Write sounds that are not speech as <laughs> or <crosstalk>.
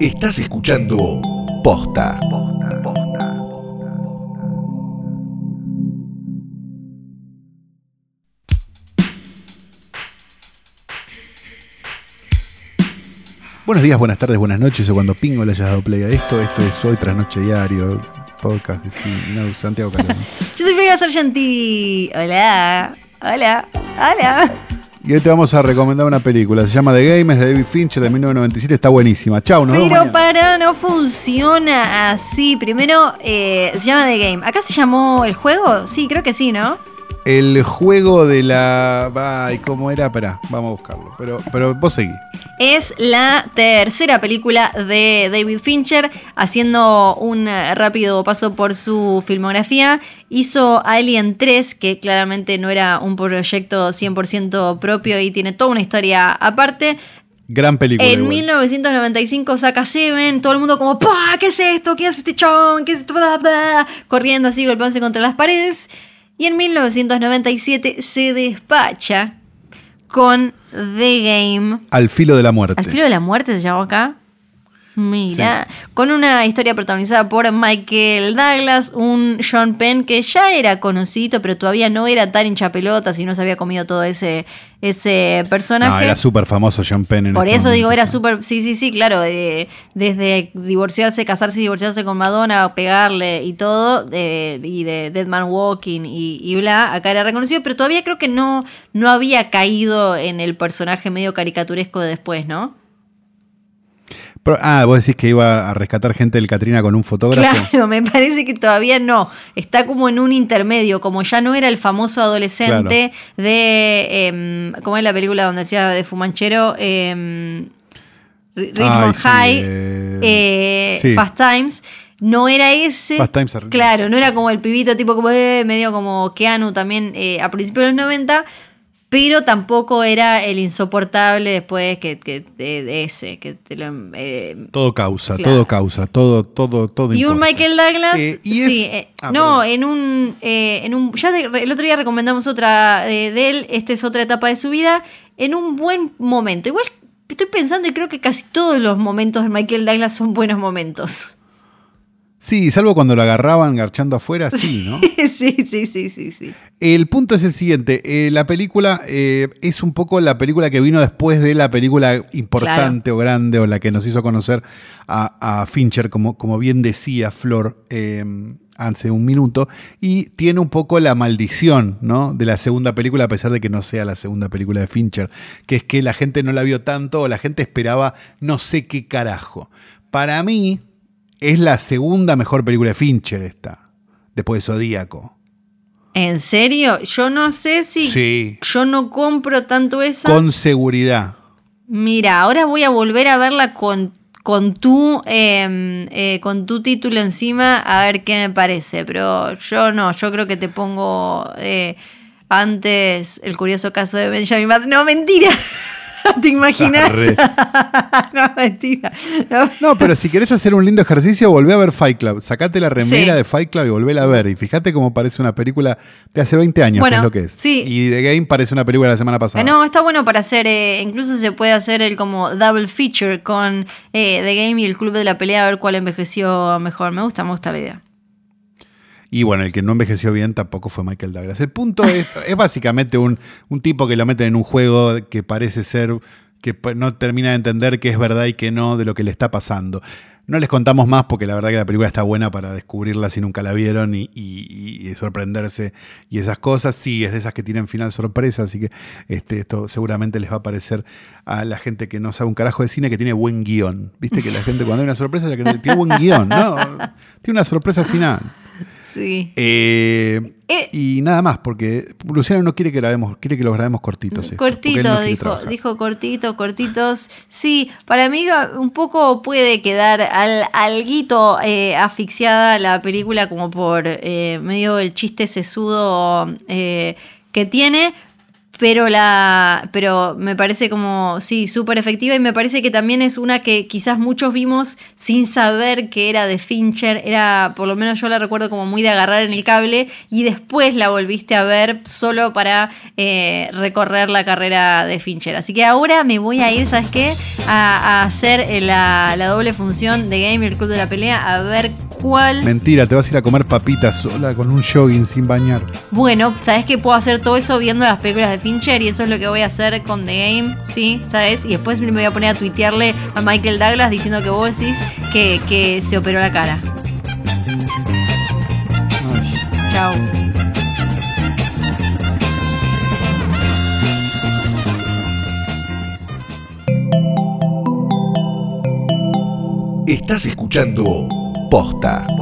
Estás escuchando Posta. Buenos días, buenas tardes, buenas noches o cuando Pingo le hayas dado play a esto. Esto es Hoy tras Noche Diario, podcast de Cine- no, Santiago Calderón. <laughs> Yo soy Frida Sargenti. Hola. Hola. Hola. Y hoy te vamos a recomendar una película. Se llama The Game, es de David Fincher de 1997. Está buenísima. Chau, nos vemos Pero para, no funciona así. Primero, eh, se llama The Game. ¿Acá se llamó el juego? Sí, creo que sí, ¿no? El juego de la. Ay, ¿cómo era? Esperá, vamos a buscarlo. Pero, pero vos seguí. Es la tercera película de David Fincher, haciendo un rápido paso por su filmografía. Hizo Alien 3, que claramente no era un proyecto 100% propio y tiene toda una historia aparte. Gran película. En igual. 1995 saca Seven, todo el mundo como, ¡Pah! ¿Qué es esto? ¿Qué es este chon? ¿Qué es esto? Bla, bla", Corriendo así, golpeándose contra las paredes. Y en 1997 se despacha con The Game. Al filo de la muerte. Al filo de la muerte se llamó acá. Mira, con una historia protagonizada por Michael Douglas, un Sean Penn que ya era conocido, pero todavía no era tan hinchapelotas y no se había comido todo ese, ese personaje. No, era súper famoso Sean Penn en Por este eso digo, era súper. Sí, sí, sí, claro. eh, desde divorciarse, casarse y divorciarse con Madonna, pegarle y todo, y de Dead Man Walking y, y bla, acá era reconocido, pero todavía creo que no, no había caído en el personaje medio caricaturesco de después, ¿no? Pero- ah, vos decís que iba a rescatar gente del Catrina con un fotógrafo. Claro, <laughs> me parece que todavía no. Está como en un intermedio, como ya no era el famoso adolescente de. em, ¿Cómo es la película donde decía de Fumanchero? Em, Richmond sí, High, eh, eh, sí. Fast Times. No era ese. Fast Times. Claro, no era como el pibito tipo como eh, medio como Keanu también eh, a principios de los 90. Pero tampoco era el insoportable después que, que- de, ese. Que te lo, eh, Todo causa, Claro. todo causa, todo, todo, todo y un. Michael Douglas, Eh, y es- sí, eh, ah, no, perdón. en un, en un, ya el otro día recomendamos otra de él, esta es otra etapa de su vida, en un buen momento. Igual estoy pensando y creo que casi todos los momentos de Michael Douglas son buenos momentos. Sí, salvo cuando lo agarraban garchando afuera, sí, ¿no? <laughs> sí, sí, sí, sí, sí. El punto es el siguiente, eh, la película eh, es un poco la película que vino después de la película importante o grande o la que nos hizo conocer a, a Fincher, como, como bien decía Flor eh, hace un minuto, y tiene un poco la maldición ¿no? de la segunda película, a pesar de que no sea la segunda película de Fincher, que es que la gente no la vio tanto o la gente esperaba no sé qué carajo. Para mí es la segunda mejor película de Fincher esta, después de Zodíaco. ¿En serio? Yo no sé si Sí. yo no compro tanto esa. Con seguridad. Mira, ahora voy a volver a verla con, con, tu, eh, eh, con tu título encima a ver qué me parece. Pero yo no, yo creo que te pongo eh, antes el curioso caso de Benjamin Button. No, mentira. <laughs> <laughs> ¿Te imaginas? Arre. <laughs> no, mentira. No. No, pero si querés hacer un lindo ejercicio, volvé a ver Fight Club. Sacate la remera Sí. de Fight Club y volvéla a ver. Y fíjate cómo parece una película de hace 20 años, Bueno, que es lo que es. sí. Y The Game parece una película de la semana pasada. Eh, No, está bueno para hacer, eh, incluso se puede hacer el como double feature con eh, The Game y el Club de la Pelea, a ver cuál envejeció mejor. Me gusta, me gusta la idea. Y bueno, el que no envejeció bien tampoco fue Michael Douglas. El punto es, es básicamente un, un tipo que lo meten en un juego que parece ser, que no termina de entender qué es verdad y qué no de lo que le está pasando. No les contamos más porque la verdad que la película está buena para descubrirla si nunca la vieron y, y- y sorprenderse y esas cosas. Sí, es de esas que tienen final sorpresa, así que este, esto seguramente les va a parecer a la gente que no sabe un carajo de cine que tiene buen guion. Viste que la gente cuando hay una sorpresa ya que tiene buen guion, no, <laughs> tiene una sorpresa al final. Sí. Eh, Eh. y nada más, porque Luciano no quiere que grabemos, quiere que los grabemos cortitos. esto, porque él Cortito, no quiere dijo, dijo cortito, cortitos. Sí, para mí un poco puede quedar al, alguito eh, asfixiada la película como por eh, medio el chiste sesudo eh, que tiene. Pero la pero me parece como sí súper efectiva y me parece que también es una que quizás muchos vimos sin saber que era de Fincher. Era por lo menos yo la recuerdo como muy de agarrar en el cable y después la volviste a ver solo para eh, recorrer la carrera de Fincher. Así que ahora me voy a ir sabes qué a, hacer la, la, doble función de Game Club de la Pelea a ver cuál mentira te vas a ir a comer papitas sola con un jogging sin bañar bueno sabes que puedo hacer todo eso viendo las películas de Fincher y eso es lo que voy a hacer con The Game, ¿sí? ¿Sabes? Y después me voy a poner a tuitearle a Michael Douglas diciendo que vos decís que, que se operó la cara. Chao. Estás escuchando Posta.